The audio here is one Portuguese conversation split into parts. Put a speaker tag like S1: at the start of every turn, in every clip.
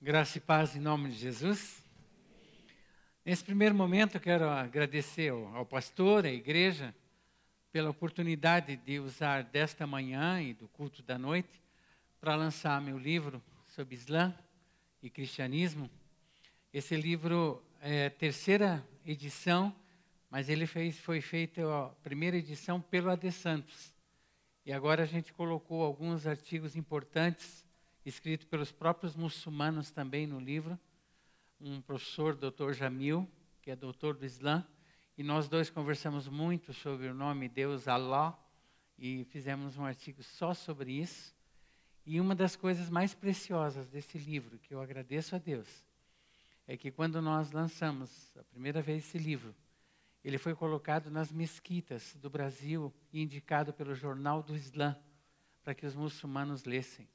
S1: Graça e paz em nome de Jesus. Nesse primeiro momento, eu quero agradecer ao, pastor, à igreja, pela oportunidade de usar desta manhã e do culto da noite para lançar meu livro sobre Islã e cristianismo. Esse livro é terceira edição, mas ele fez, foi feito a primeira edição pelo AD Santos. E agora a gente colocou alguns artigos importantes escrito pelos próprios muçulmanos também no livro, um professor, doutor Jamil, que é doutor do Islã, e nós dois conversamos muito sobre o nome Deus Allah e fizemos um artigo só sobre isso. E uma das coisas mais preciosas desse livro, que eu agradeço a Deus, é que quando nós lançamos a primeira vez esse livro, ele foi colocado nas mesquitas do Brasil e indicado pelo Jornal do Islã para que os muçulmanos lessem.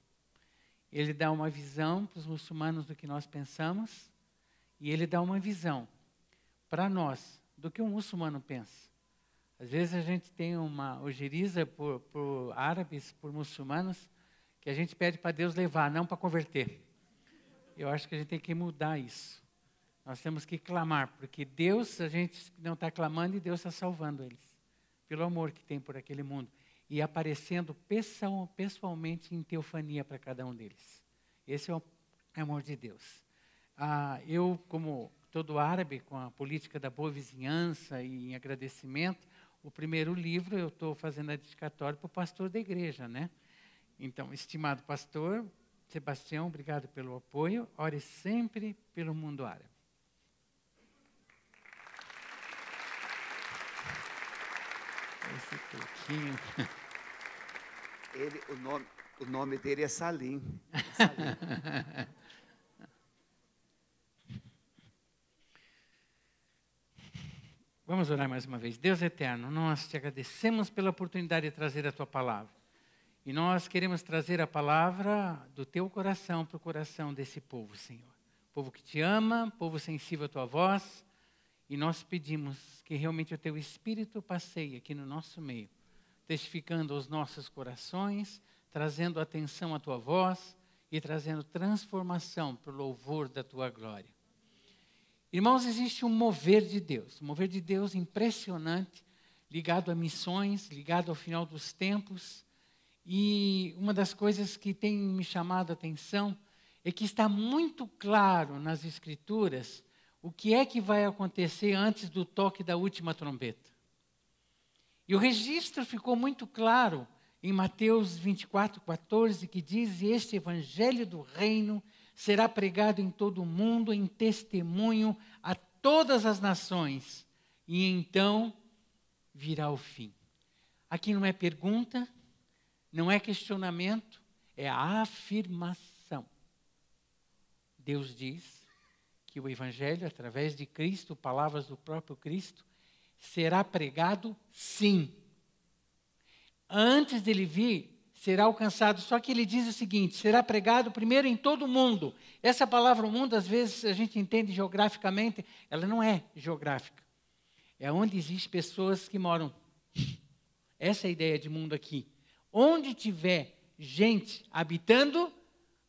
S1: Ele dá uma visão para os muçulmanos do que nós pensamos e ele dá uma visão para nós do que um muçulmano pensa. Às vezes a gente tem uma ojeriza por, por árabes, por muçulmanos, que a gente pede para Deus levar, não para converter. Eu acho que a gente tem que mudar isso. Nós temos que clamar, porque Deus, a gente não está clamando e Deus está salvando eles, pelo amor que tem por aquele mundo e aparecendo pessoalmente em teofania para cada um deles. Esse é o amor de Deus. Ah, eu, como todo árabe, com a política da boa vizinhança e em agradecimento, o primeiro livro eu estou fazendo a dedicatória para o pastor da igreja, né? Então, estimado pastor, Sebastião, obrigado pelo apoio. Ore sempre pelo mundo árabe. Esse pouquinho.
S2: Ele, o, nome, o nome dele é Salim. É Salim.
S1: Vamos orar mais uma vez. Deus eterno, nós te agradecemos pela oportunidade de trazer a tua palavra. E nós queremos trazer a palavra do teu coração para o coração desse povo, Senhor. Povo que te ama, povo sensível à tua voz. E nós pedimos que realmente o teu espírito passeie aqui no nosso meio testificando aos nossos corações, trazendo atenção à tua voz e trazendo transformação para o louvor da tua glória. Irmãos, existe um mover de Deus, um mover de Deus impressionante, ligado a missões, ligado ao final dos tempos. E uma das coisas que tem me chamado a atenção é que está muito claro nas Escrituras o que é que vai acontecer antes do toque da última trombeta. E o registro ficou muito claro em Mateus 24, 14, que diz: Este evangelho do reino será pregado em todo o mundo em testemunho a todas as nações, e então virá o fim. Aqui não é pergunta, não é questionamento, é afirmação. Deus diz que o Evangelho, através de Cristo, palavras do próprio Cristo, será pregado sim. Antes dele vir, será alcançado. Só que ele diz o seguinte: será pregado primeiro em todo o mundo. Essa palavra mundo, às vezes, a gente entende geograficamente, ela não é geográfica. É onde existem pessoas que moram. Essa é a ideia de mundo aqui. Onde tiver gente habitando,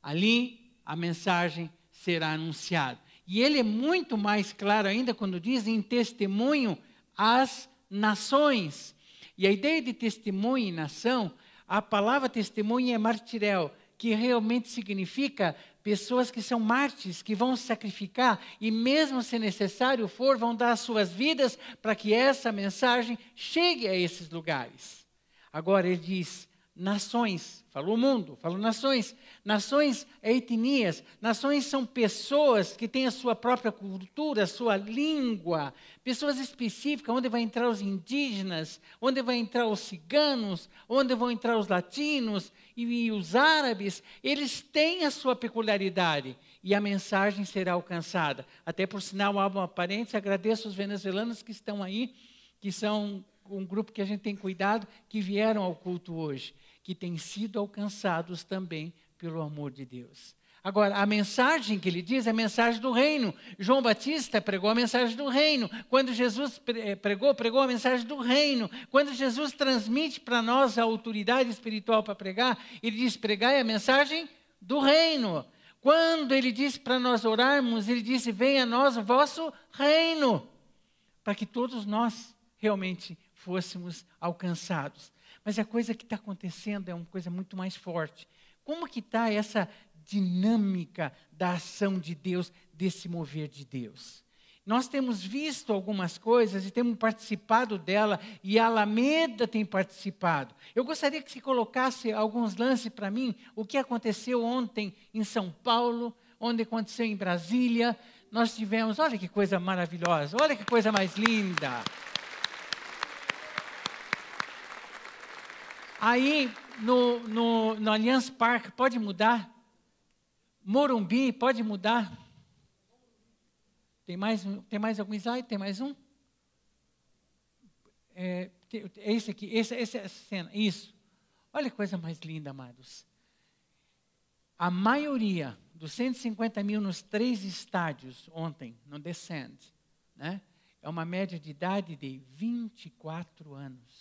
S1: ali a mensagem será anunciada. E ele é muito mais claro ainda quando diz em testemunho às nações. E a ideia de testemunho em nação, a palavra testemunha é martirel, que realmente significa pessoas que são mártires, que vão sacrificar e, mesmo se necessário for, vão dar suas vidas para que essa mensagem chegue a esses lugares. Agora ele diz: nações, falou mundo, falou nações. Nações é etnias, nações são pessoas que têm a sua própria cultura, a sua língua, pessoas específicas, onde vai entrar os indígenas, onde vai entrar os ciganos, onde vão entrar os latinos e, e os árabes, eles têm a sua peculiaridade e a mensagem será alcançada. Até por sinal, abro uma parênteses, agradeço os venezuelanos que estão aí, que são um grupo que a gente tem cuidado, que vieram ao culto hoje que têm sido alcançados também pelo amor de Deus. Agora, a mensagem que ele diz é a mensagem do reino. João Batista pregou a mensagem do reino. Quando Jesus eh, pregou, pregou a mensagem do reino. Quando Jesus transmite para nós a autoridade espiritual para pregar, ele diz: pregai a mensagem do reino. Quando ele disse para nós orarmos, ele disse: Venha a nós o vosso reino, para que todos nós realmente fôssemos alcançados. Mas a coisa que está acontecendo é uma coisa muito mais forte. Como que está essa dinâmica da ação de Deus, desse mover de Deus? Nós temos visto algumas coisas e temos participado dela, e a Alameda tem participado. Eu gostaria que se colocasse alguns lances para mim, o que aconteceu ontem em São Paulo, onde aconteceu em Brasília. Nós tivemos, olha que coisa maravilhosa, olha que coisa mais linda. Aí, no, no, no Allianz Parque, pode mudar? Morumbi, pode mudar? Tem mais, tem mais algum slide? Tem mais um? É, é esse aqui, esse, essa é cena, isso. Olha que coisa mais linda, amados. A maioria dos 150 mil nos três estádios ontem, no Descend, né, é uma média de idade de 24 anos.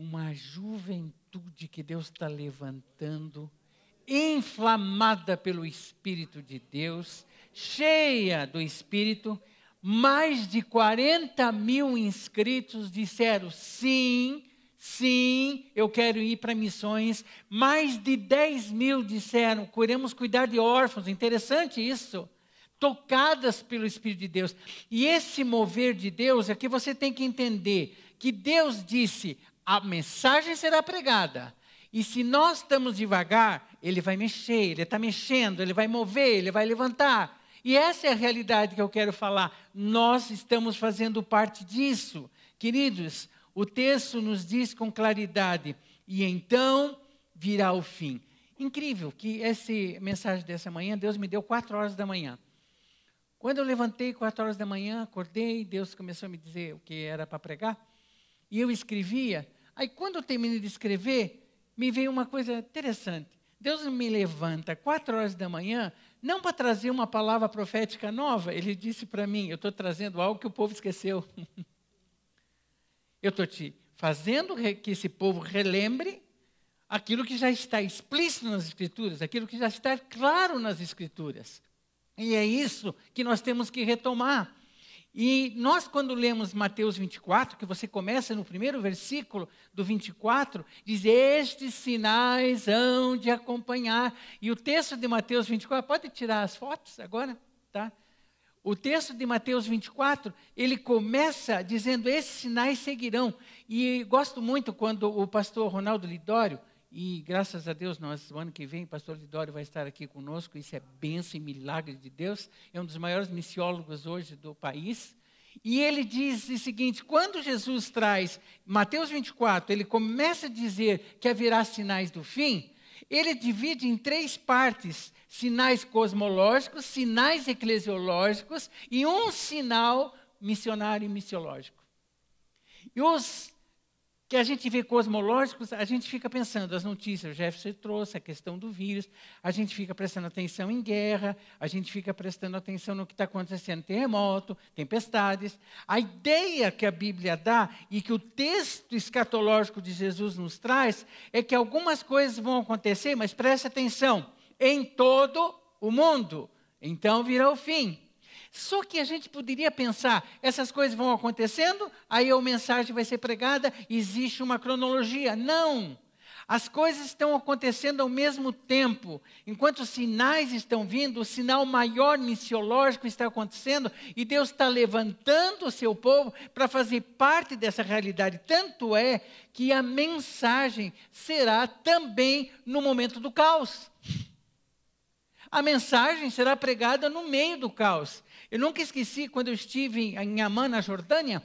S1: Uma juventude que Deus está levantando, inflamada pelo Espírito de Deus, cheia do Espírito, mais de 40 mil inscritos disseram sim, sim, eu quero ir para missões. Mais de 10 mil disseram, queremos cuidar de órfãos. Interessante isso. Tocadas pelo Espírito de Deus. E esse mover de Deus é que você tem que entender que Deus disse: a mensagem será pregada. E se nós estamos devagar, ele vai mexer, ele está mexendo, ele vai mover, ele vai levantar. E essa é a realidade que eu quero falar. Nós estamos fazendo parte disso. Queridos, o texto nos diz com claridade: e então virá o fim. Incrível que essa mensagem dessa manhã, Deus me deu quatro horas da manhã. Quando eu levantei quatro horas da manhã, acordei, Deus começou a me dizer o que era para pregar, e eu escrevia. Aí, quando eu terminei de escrever, me veio uma coisa interessante. Deus me levanta quatro horas da manhã não para trazer uma palavra profética nova, ele disse para mim: eu estou trazendo algo que o povo esqueceu. eu estou te fazendo que esse povo relembre aquilo que já está explícito nas Escrituras, aquilo que já está claro nas Escrituras. E é isso que nós temos que retomar. E nós, quando lemos Mateus 24, que você começa no primeiro versículo do 24, diz: Estes sinais hão de acompanhar. E o texto de Mateus 24, pode tirar as fotos agora? Tá? O texto de Mateus 24, ele começa dizendo: Esses sinais seguirão. E gosto muito quando o pastor Ronaldo Lidório, e graças a Deus, nós, o ano que vem, o pastor Lidório vai estar aqui conosco. Isso é bênção e milagre de Deus. É um dos maiores missiólogos hoje do país. E ele diz o seguinte: quando Jesus traz Mateus 24, ele começa a dizer que haverá sinais do fim. Ele divide em três partes: sinais cosmológicos, sinais eclesiológicos e um sinal missionário e missiológico. E os que a gente vê cosmológicos, a gente fica pensando, as notícias, o Jefferson trouxe, a questão do vírus, a gente fica prestando atenção em guerra, a gente fica prestando atenção no que está acontecendo, terremoto, tempestades. A ideia que a Bíblia dá e que o texto escatológico de Jesus nos traz é que algumas coisas vão acontecer, mas preste atenção, em todo o mundo. Então virá o fim. Só que a gente poderia pensar, essas coisas vão acontecendo, aí a mensagem vai ser pregada, existe uma cronologia. Não! As coisas estão acontecendo ao mesmo tempo. Enquanto os sinais estão vindo, o sinal maior missiológico está acontecendo e Deus está levantando o seu povo para fazer parte dessa realidade. Tanto é que a mensagem será também no momento do caos. A mensagem será pregada no meio do caos. Eu nunca esqueci quando eu estive em Amman, na Jordânia.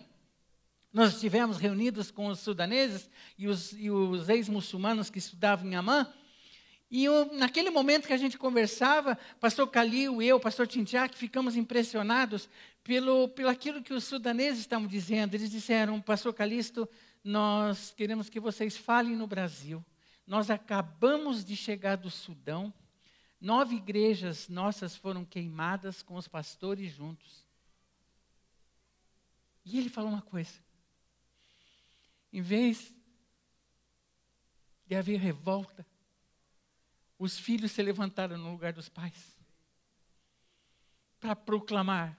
S1: Nós estivemos reunidos com os sudaneses e os, os ex-muçulmanos que estudavam em Amman. E eu, naquele momento que a gente conversava, pastor Calil, eu, pastor Tintiac, ficamos impressionados pelo, pelo aquilo que os sudaneses estavam dizendo. Eles disseram, pastor Calixto, nós queremos que vocês falem no Brasil. Nós acabamos de chegar do Sudão Nove igrejas nossas foram queimadas com os pastores juntos. E ele falou uma coisa. Em vez de haver revolta, os filhos se levantaram no lugar dos pais para proclamar.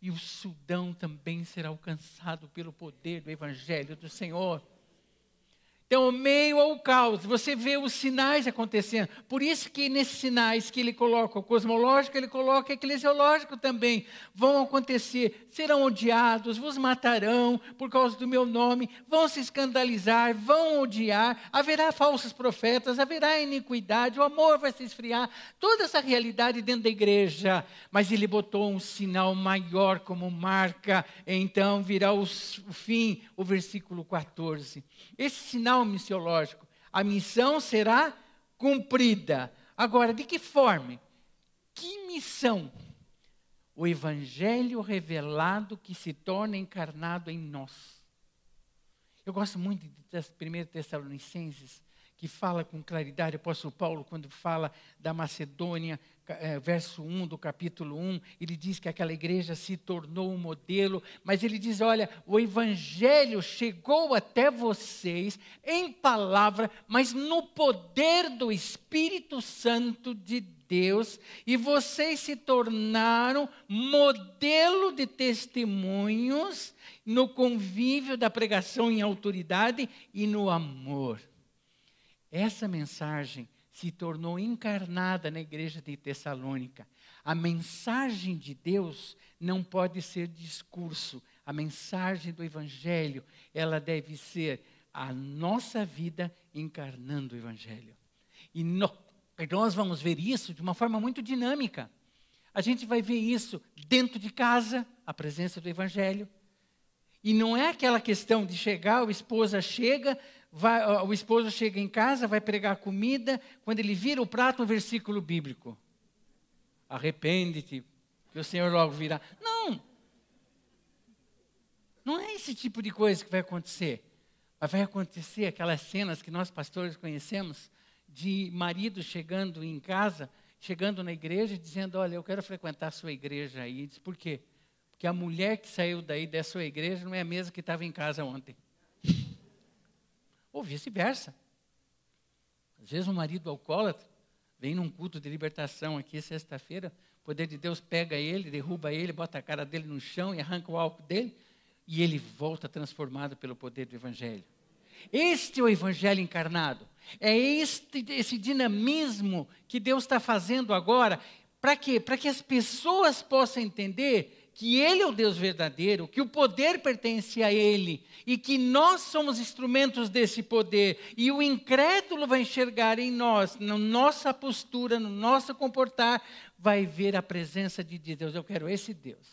S1: E o Sudão também será alcançado pelo poder do Evangelho do Senhor. Então, meio ao caos, você vê os sinais acontecendo. Por isso que nesses sinais que ele coloca, o cosmológico, ele coloca o eclesiológico também, vão acontecer. Serão odiados, vos matarão por causa do meu nome, vão se escandalizar, vão odiar, haverá falsos profetas, haverá iniquidade, o amor vai se esfriar. Toda essa realidade dentro da igreja. Mas ele botou um sinal maior como marca, então virá o fim, o versículo 14. Esse sinal missiológico, a missão será cumprida. Agora, de que forma? Que missão? O evangelho revelado que se torna encarnado em nós. Eu gosto muito de 1 Tessalonicenses, que fala com claridade, o apóstolo Paulo, quando fala da Macedônia, é, verso 1 do capítulo 1, ele diz que aquela igreja se tornou um modelo, mas ele diz: olha, o evangelho chegou até vocês em palavra, mas no poder do Espírito Santo de Deus, e vocês se tornaram modelo de testemunhos no convívio da pregação em autoridade e no amor. Essa mensagem se tornou encarnada na igreja de Tessalônica. A mensagem de Deus não pode ser discurso. A mensagem do evangelho, ela deve ser a nossa vida encarnando o evangelho. E no, nós vamos ver isso de uma forma muito dinâmica. A gente vai ver isso dentro de casa, a presença do evangelho. E não é aquela questão de chegar, a esposa chega, vai, o esposo chega em casa, vai pregar comida, quando ele vira o prato, um versículo bíblico. Arrepende-te, que o Senhor logo virá. Não! Não é esse tipo de coisa que vai acontecer. Mas vai acontecer aquelas cenas que nós pastores conhecemos, de marido chegando em casa, chegando na igreja, dizendo: Olha, eu quero frequentar a sua igreja aí. Diz, por quê? Porque a mulher que saiu daí da sua igreja não é a mesma que estava em casa ontem. Ou vice-versa. Às vezes um marido alcoólatra vem num culto de libertação aqui sexta-feira, o poder de Deus pega ele, derruba ele, bota a cara dele no chão e arranca o álcool dele, e ele volta transformado pelo poder do Evangelho. Este é o Evangelho encarnado. É este, esse dinamismo que Deus está fazendo agora. Para quê? Para que as pessoas possam entender que Ele é o Deus verdadeiro, que o poder pertence a Ele e que nós somos instrumentos desse poder. E o incrédulo vai enxergar em nós, na nossa postura, no nosso comportar, vai ver a presença de Deus. Eu quero esse Deus,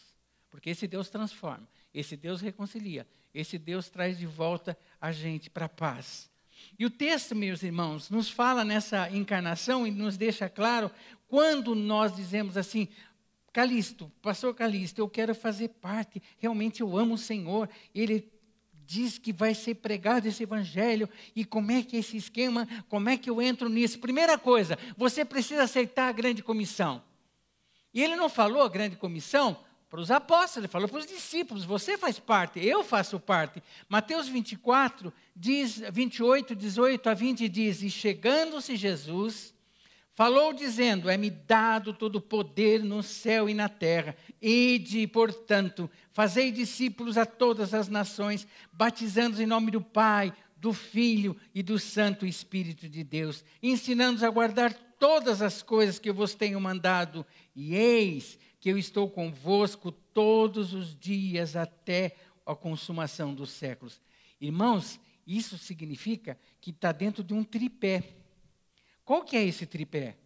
S1: porque esse Deus transforma, esse Deus reconcilia, esse Deus traz de volta a gente para a paz. E o texto, meus irmãos, nos fala nessa encarnação e nos deixa claro quando nós dizemos assim: Calisto, pastor Calisto, eu quero fazer parte, realmente eu amo o Senhor. Ele diz que vai ser pregado esse evangelho, e como é que é esse esquema, como é que eu entro nisso? Primeira coisa, você precisa aceitar a grande comissão. E ele não falou a grande comissão para os apóstolos, ele falou para os discípulos, você faz parte, eu faço parte. Mateus 24, diz, 28, 18 a 20 diz, e chegando-se Jesus Falou dizendo: É-me dado todo o poder no céu e na terra. Ide, portanto, fazei discípulos a todas as nações, batizando-os em nome do Pai, do Filho e do Santo Espírito de Deus, ensinando-os a guardar todas as coisas que eu vos tenho mandado. E eis que eu estou convosco todos os dias até a consumação dos séculos. Irmãos, isso significa que está dentro de um tripé. Qual que é esse tripé?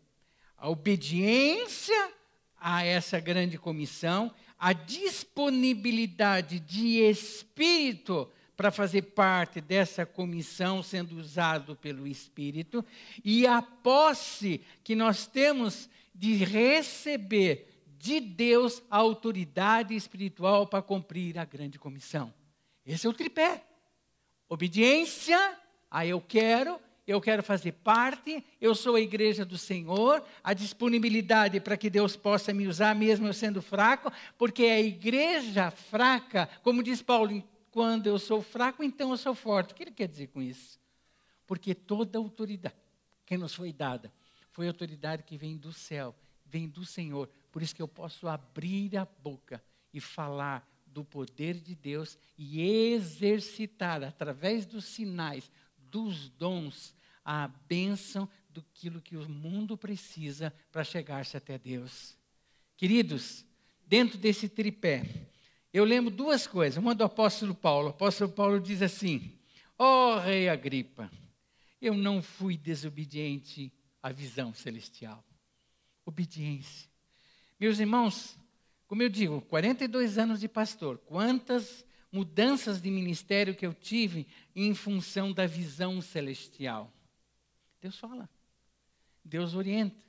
S1: A obediência a essa grande comissão, a disponibilidade de espírito para fazer parte dessa comissão, sendo usado pelo Espírito, e a posse que nós temos de receber de Deus a autoridade espiritual para cumprir a grande comissão. Esse é o tripé. Obediência a eu quero, eu quero fazer parte, eu sou a igreja do Senhor, a disponibilidade para que Deus possa me usar, mesmo eu sendo fraco, porque é a igreja fraca, como diz Paulo, quando eu sou fraco, então eu sou forte. O que ele quer dizer com isso? Porque toda autoridade que nos foi dada foi autoridade que vem do céu, vem do Senhor. Por isso que eu posso abrir a boca e falar do poder de Deus e exercitar através dos sinais, dos dons, a bênção do que o mundo precisa para chegar-se até Deus. Queridos, dentro desse tripé, eu lembro duas coisas. Uma do apóstolo Paulo. O apóstolo Paulo diz assim: Ó oh, rei Agripa, eu não fui desobediente à visão celestial. Obediência. Meus irmãos, como eu digo, 42 anos de pastor, quantas mudanças de ministério que eu tive em função da visão celestial. Deus fala. Deus orienta.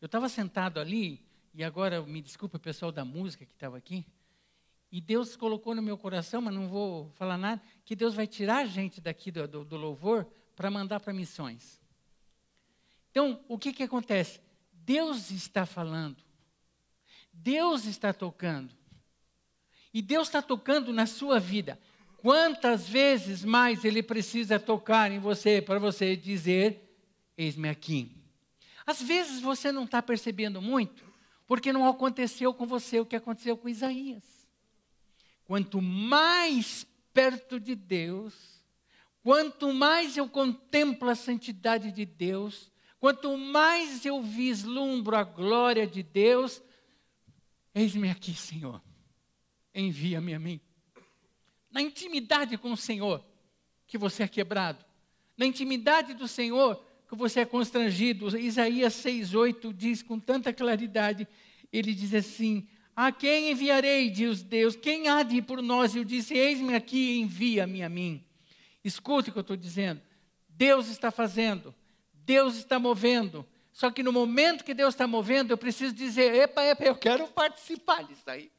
S1: Eu estava sentado ali, e agora me desculpa o pessoal da música que estava aqui, e Deus colocou no meu coração, mas não vou falar nada, que Deus vai tirar a gente daqui do, do, do louvor para mandar para missões. Então, o que, que acontece? Deus está falando. Deus está tocando. E Deus está tocando na sua vida. Quantas vezes mais Ele precisa tocar em você para você dizer: Eis-me aqui. Às vezes você não está percebendo muito, porque não aconteceu com você o que aconteceu com Isaías. Quanto mais perto de Deus, quanto mais eu contemplo a santidade de Deus, quanto mais eu vislumbro a glória de Deus, eis-me aqui, Senhor, envia-me a mim. Na intimidade com o Senhor, que você é quebrado. Na intimidade do Senhor, que você é constrangido. Isaías 6,8 diz com tanta claridade: ele diz assim: A quem enviarei, diz Deus? Quem há de ir por nós? Eu disse: Eis-me aqui, envia-me a mim. Escute o que eu estou dizendo. Deus está fazendo, Deus está movendo. Só que no momento que Deus está movendo, eu preciso dizer: epa, epa, eu quero participar disso aí.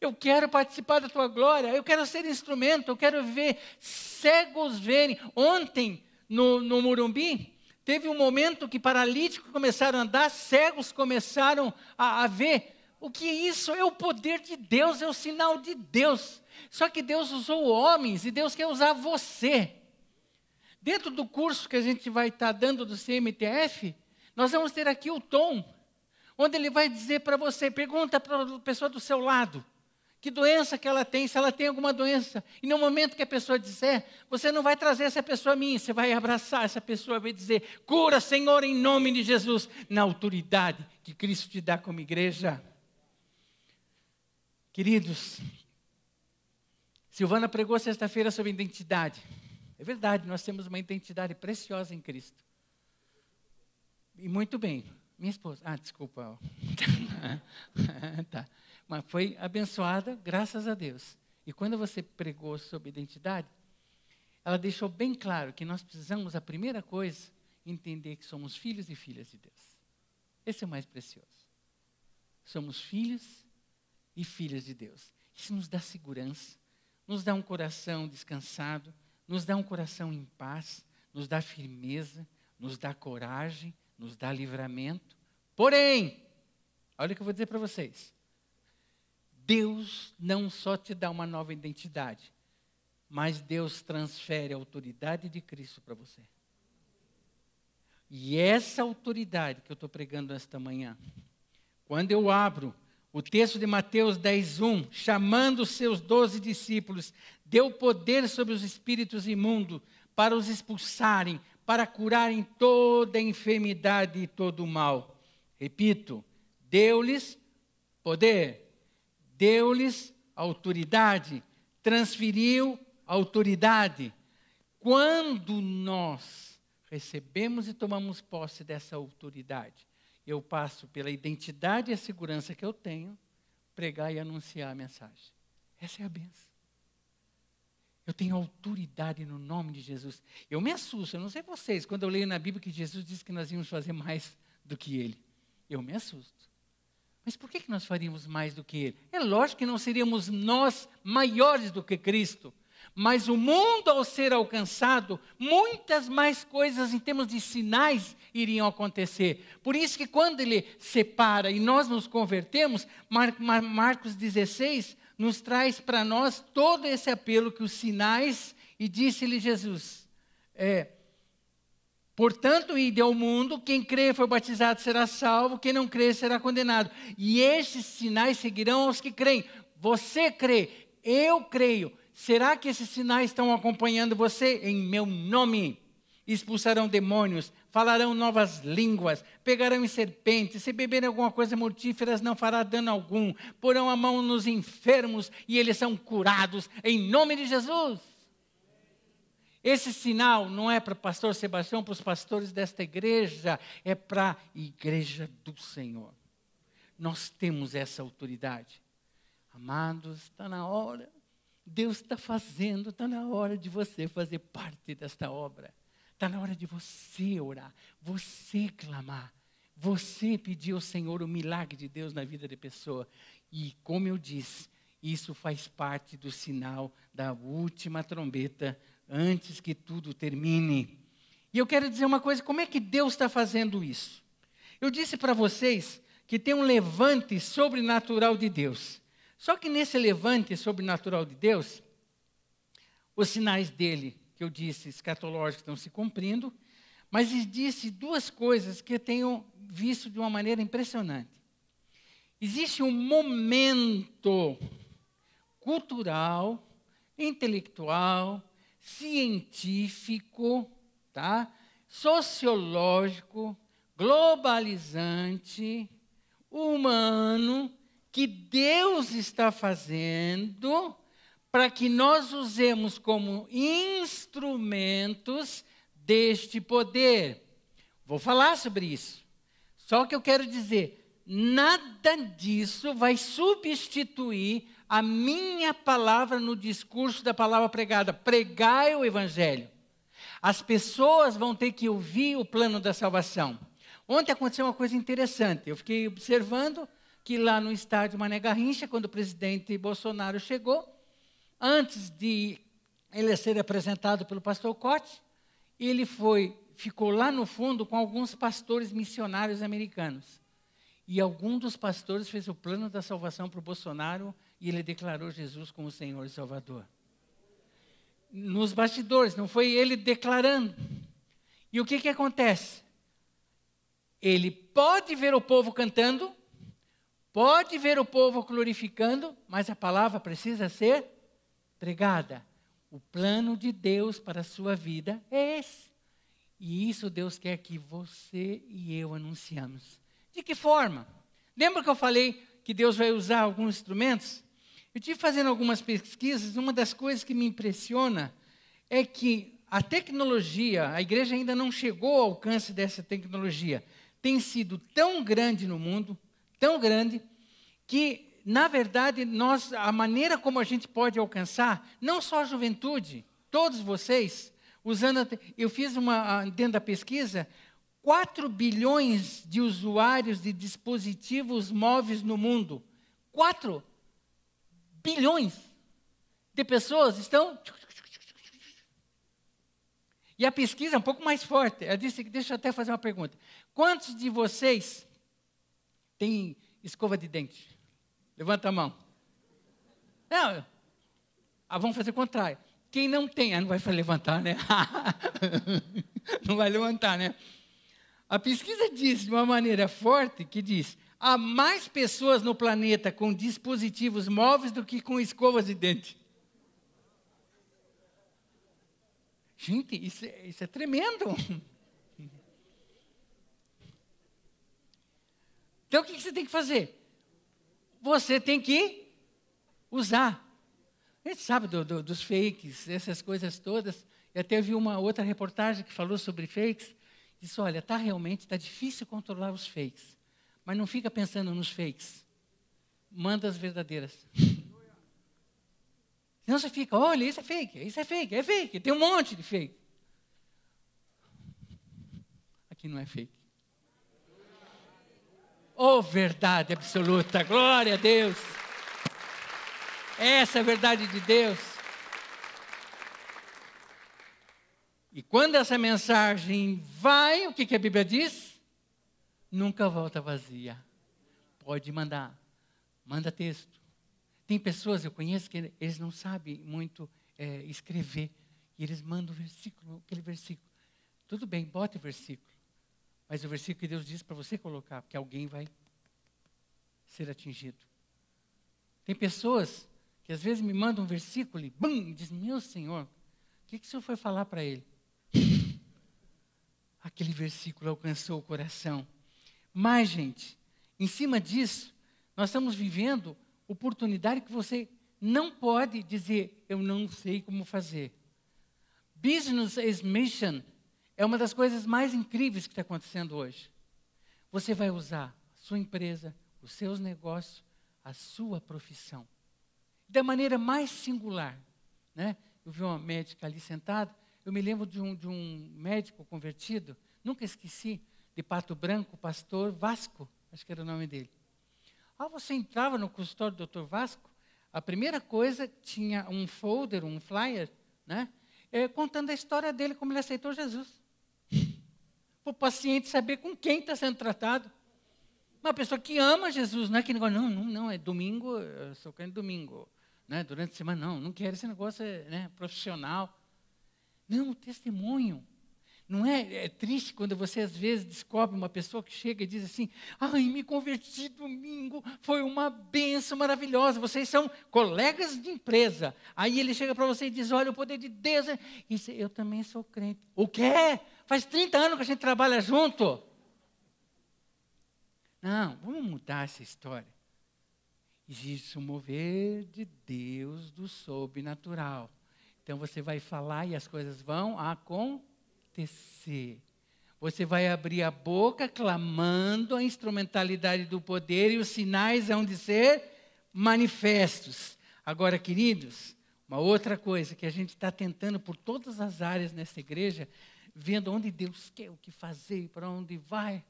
S1: Eu quero participar da tua glória, eu quero ser instrumento, eu quero ver cegos verem. Ontem, no, no Murumbi, Teve um momento que paralíticos começaram a andar, cegos começaram a, a ver. O que é isso? É o poder de Deus, é o sinal de Deus. Só que Deus usou homens e Deus quer usar você. Dentro do curso que a gente vai estar dando do CMTF, nós vamos ter aqui o Tom, onde ele vai dizer para você, pergunta para a pessoa do seu lado, que doença que ela tem, se ela tem alguma doença. E no momento que a pessoa disser, você não vai trazer essa pessoa a mim, você vai abraçar essa pessoa e vai dizer: cura, Senhor, em nome de Jesus, na autoridade que Cristo te dá como igreja. Queridos, Silvana pregou sexta-feira sobre identidade. É verdade, nós temos uma identidade preciosa em Cristo. E muito bem. Minha esposa. Ah, desculpa. tá mas foi abençoada, graças a Deus. E quando você pregou sobre identidade, ela deixou bem claro que nós precisamos, a primeira coisa, entender que somos filhos e filhas de Deus. Esse é o mais precioso. Somos filhos e filhas de Deus. Isso nos dá segurança, nos dá um coração descansado, nos dá um coração em paz, nos dá firmeza, nos dá coragem, nos dá livramento. Porém, olha o que eu vou dizer para vocês. Deus não só te dá uma nova identidade, mas Deus transfere a autoridade de Cristo para você. E essa autoridade que eu estou pregando esta manhã, quando eu abro o texto de Mateus 10:1, chamando os seus doze discípulos, deu poder sobre os espíritos imundos para os expulsarem, para curarem toda a enfermidade e todo o mal. Repito, deu-lhes poder deu-lhes autoridade, transferiu autoridade. Quando nós recebemos e tomamos posse dessa autoridade, eu passo pela identidade e a segurança que eu tenho, pregar e anunciar a mensagem. Essa é a benção. Eu tenho autoridade no nome de Jesus. Eu me assusto, eu não sei vocês, quando eu leio na Bíblia que Jesus disse que nós íamos fazer mais do que Ele. Eu me assusto. Mas por que, nós faríamos mais do que Ele? É lógico que não seríamos nós maiores do que Cristo. Mas o mundo, ao ser alcançado, muitas mais coisas em termos de sinais iriam acontecer. Por isso que quando ele separa e nós nos convertemos, Mar Mar Marcos 16 nos traz para nós todo esse apelo que os sinais, e disse-lhe Jesus, é, Portanto, ide ao mundo, quem crê e foi batizado será salvo, quem não crê será condenado. E estes sinais seguirão aos que creem. Você crê, eu creio. Será que esses sinais estão acompanhando você em meu nome? Expulsarão demônios, falarão novas línguas, pegarão em serpentes, se beberem alguma coisa mortífera, não fará dano algum, porão a mão nos enfermos e eles são curados em nome de Jesus. Esse sinal não é para o pastor Sebastião, para os pastores desta igreja, é para a igreja do Senhor. Nós temos essa autoridade. Amados, está na hora. Deus está fazendo, está na hora de você fazer parte desta obra. Está na hora de você orar, você clamar, você pedir ao Senhor o milagre de Deus na vida da pessoa. E, como eu disse, isso faz parte do sinal da última trombeta antes que tudo termine. E eu quero dizer uma coisa: como é que Deus está fazendo isso? Eu disse para vocês que tem um levante sobrenatural de Deus. Só que nesse levante sobrenatural de Deus, os sinais dele, que eu disse, escatológicos, estão se cumprindo, mas ele disse duas coisas que eu tenho visto de uma maneira impressionante. Existe um momento cultural, intelectual, científico, tá? sociológico, globalizante, humano, que Deus está fazendo para que nós usemos como instrumentos deste poder. Vou falar sobre isso. Só que eu quero dizer, nada disso vai substituir a minha palavra no discurso da palavra pregada. Pregai o evangelho. As pessoas vão ter que ouvir o plano da salvação. Ontem aconteceu uma coisa interessante. Eu fiquei observando que lá no estádio Mané Garrincha, quando o presidente Bolsonaro chegou, antes de ele ser apresentado pelo pastor Cote, ele foi, ficou lá no fundo com alguns pastores missionários americanos. E algum dos pastores fez o plano da salvação para o Bolsonaro e ele declarou Jesus como Senhor e Salvador. Nos bastidores, não foi ele declarando. E o que, que acontece? Ele pode ver o povo cantando, pode ver o povo glorificando, mas a palavra precisa ser pregada. O plano de Deus para a sua vida é esse. E isso Deus quer que você e eu anunciamos. De que forma? Lembra que eu falei que Deus vai usar alguns instrumentos? Eu estive fazendo algumas pesquisas, uma das coisas que me impressiona é que a tecnologia, a igreja ainda não chegou ao alcance dessa tecnologia, tem sido tão grande no mundo, tão grande, que, na verdade, nós, a maneira como a gente pode alcançar, não só a juventude, todos vocês, usando. Eu fiz uma, dentro da pesquisa, 4 bilhões de usuários de dispositivos móveis no mundo. 4 bilhões de pessoas estão. E a pesquisa é um pouco mais forte. Ela disse: deixa eu até fazer uma pergunta. Quantos de vocês têm escova de dente? Levanta a mão. Não, ah, vamos fazer o contrário. Quem não tem, ah, não vai levantar, né? não vai levantar, né? A pesquisa diz de uma maneira forte que diz: há mais pessoas no planeta com dispositivos móveis do que com escovas de dente. Gente, isso é, isso é tremendo. Então o que você tem que fazer? Você tem que usar. A gente sabe do, do, dos fakes, essas coisas todas. Eu até vi uma outra reportagem que falou sobre fakes. Disse, olha, tá realmente, está difícil controlar os fakes. Mas não fica pensando nos fakes. Manda as verdadeiras. Senão você fica, olha, isso é fake, isso é fake, é fake. Tem um monte de fake. Aqui não é fake. Oh, verdade absoluta, glória a Deus. Essa é a verdade de Deus. E quando essa mensagem vai, o que, que a Bíblia diz? nunca volta vazia. Pode mandar, manda texto. Tem pessoas, eu conheço, que eles não sabem muito é, escrever, e eles mandam o versículo, aquele versículo. Tudo bem, bote o versículo. Mas o versículo que Deus diz para você colocar, porque alguém vai ser atingido. Tem pessoas que às vezes me mandam um versículo e bum, diz: Meu Senhor, o que, que o Senhor foi falar para ele? Aquele versículo alcançou o coração. Mas, gente, em cima disso, nós estamos vivendo oportunidade que você não pode dizer, eu não sei como fazer. Business as mission é uma das coisas mais incríveis que está acontecendo hoje. Você vai usar a sua empresa, os seus negócios, a sua profissão. Da maneira mais singular. Né? Eu vi uma médica ali sentada, eu me lembro de um, de um médico convertido, nunca esqueci, de Pato Branco, pastor Vasco, acho que era o nome dele. Ah, você entrava no consultório do Dr. Vasco, a primeira coisa tinha um folder, um flyer, né? É, contando a história dele, como ele aceitou Jesus. Para o paciente saber com quem está sendo tratado. Uma pessoa que ama Jesus, não é que negócio, não, não, não, é domingo, eu sou crente domingo. Né? Durante a semana, não, não quero esse negócio né, profissional. Não, o testemunho. Não é, é, triste quando você às vezes descobre uma pessoa que chega e diz assim: Ai, me converti domingo, foi uma benção maravilhosa. Vocês são colegas de empresa. Aí ele chega para você e diz: Olha, o poder de Deus. É... Você, eu também sou crente. O quê? Faz 30 anos que a gente trabalha junto. Não, vamos mudar essa história. Existe um mover de Deus do sobrenatural. Então você vai falar e as coisas vão acontecer. Você vai abrir a boca clamando a instrumentalidade do poder e os sinais vão de ser manifestos. Agora, queridos, uma outra coisa que a gente está tentando por todas as áreas nessa igreja, vendo onde Deus quer o que fazer, para onde vai,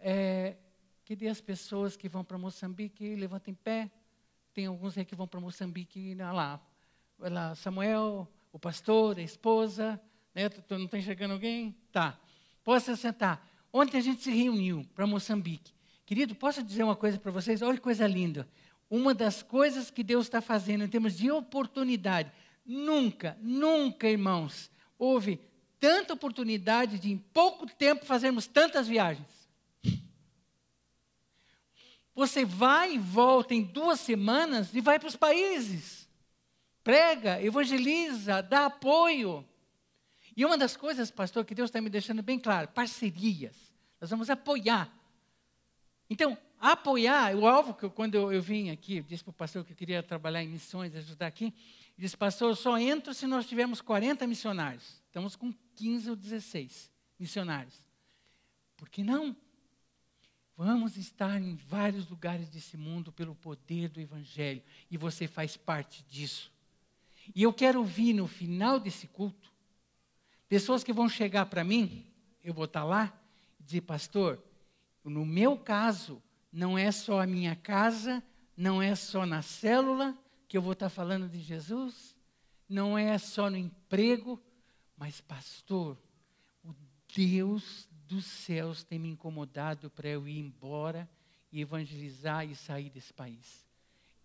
S1: é, que as pessoas que vão para Moçambique levantem pé. Tem alguns aí que vão para Moçambique, lá, lá, Samuel, o pastor, a esposa, né? Não está enxergando alguém? Tá. Posso sentar. Ontem a gente se reuniu para Moçambique. Querido, posso dizer uma coisa para vocês? Olha que coisa linda. Uma das coisas que Deus está fazendo em termos de oportunidade, nunca, nunca, irmãos, houve tanta oportunidade de em pouco tempo fazermos tantas viagens. Você vai e volta em duas semanas e vai para os países. Prega, evangeliza, dá apoio. E uma das coisas, pastor, que Deus está me deixando bem claro: parcerias. Nós vamos apoiar. Então, apoiar, o alvo que eu, quando eu, eu vim aqui, eu disse para o pastor que eu queria trabalhar em missões, ajudar aqui. Disse, pastor, eu só entro se nós tivermos 40 missionários. Estamos com 15 ou 16 missionários. Por que não? Vamos estar em vários lugares desse mundo pelo poder do Evangelho. E você faz parte disso. E eu quero ouvir no final desse culto pessoas que vão chegar para mim, eu vou estar lá, e dizer, pastor, no meu caso, não é só a minha casa, não é só na célula que eu vou estar falando de Jesus, não é só no emprego, mas, pastor, o Deus dos céus tem me incomodado para eu ir embora e evangelizar e sair desse país.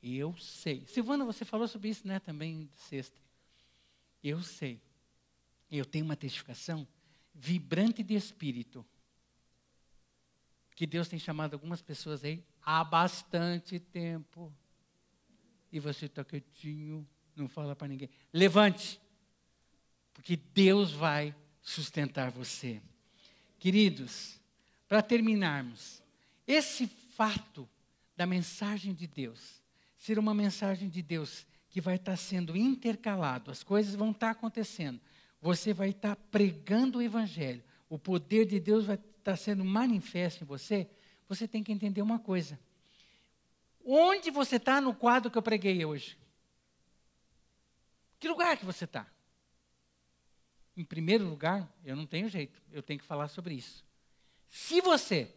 S1: Eu sei. Silvana, você falou sobre isso, né, também sexta. Eu sei. Eu tenho uma testificação vibrante de espírito. Que Deus tem chamado algumas pessoas aí há bastante tempo. E você está quietinho, não fala para ninguém. Levante, porque Deus vai sustentar você. Queridos, para terminarmos, esse fato da mensagem de Deus ser uma mensagem de Deus que vai estar sendo intercalado, as coisas vão estar acontecendo. Você vai estar pregando o evangelho. O poder de Deus vai estar sendo manifesto em você. Você tem que entender uma coisa. Onde você está no quadro que eu preguei hoje? Que lugar que você está? Em primeiro lugar, eu não tenho jeito, eu tenho que falar sobre isso. Se você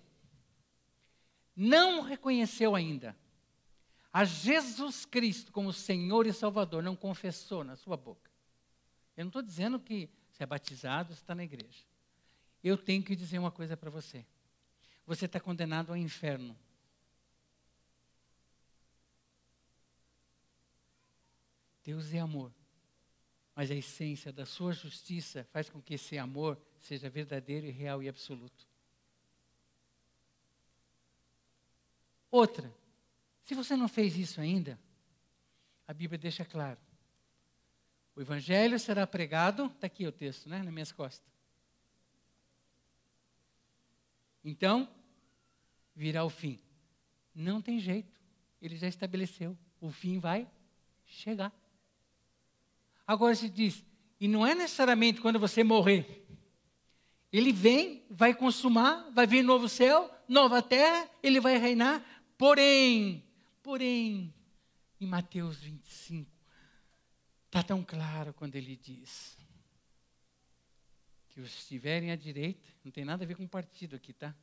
S1: não reconheceu ainda a Jesus Cristo como Senhor e Salvador, não confessou na sua boca. Eu não estou dizendo que você é batizado, você está na igreja. Eu tenho que dizer uma coisa para você. Você está condenado ao inferno. Deus é amor. mas a essência da sua justiça faz com que esse amor seja verdadeiro e real e absoluto. Outra, se você não fez isso ainda, a Bíblia deixa claro. O Evangelho será pregado, está aqui o texto, né, nas minhas costas. Então, virá o fim. Não tem jeito, ele já estabeleceu. O fim vai chegar. Agora se diz, e não é necessariamente quando você morrer. Ele vem, vai consumar, vai vir novo céu, nova terra, ele vai reinar. Porém, porém, em Mateus 25, está tão claro quando ele diz que os que estiverem à direita, não tem nada a ver com partido aqui, tá?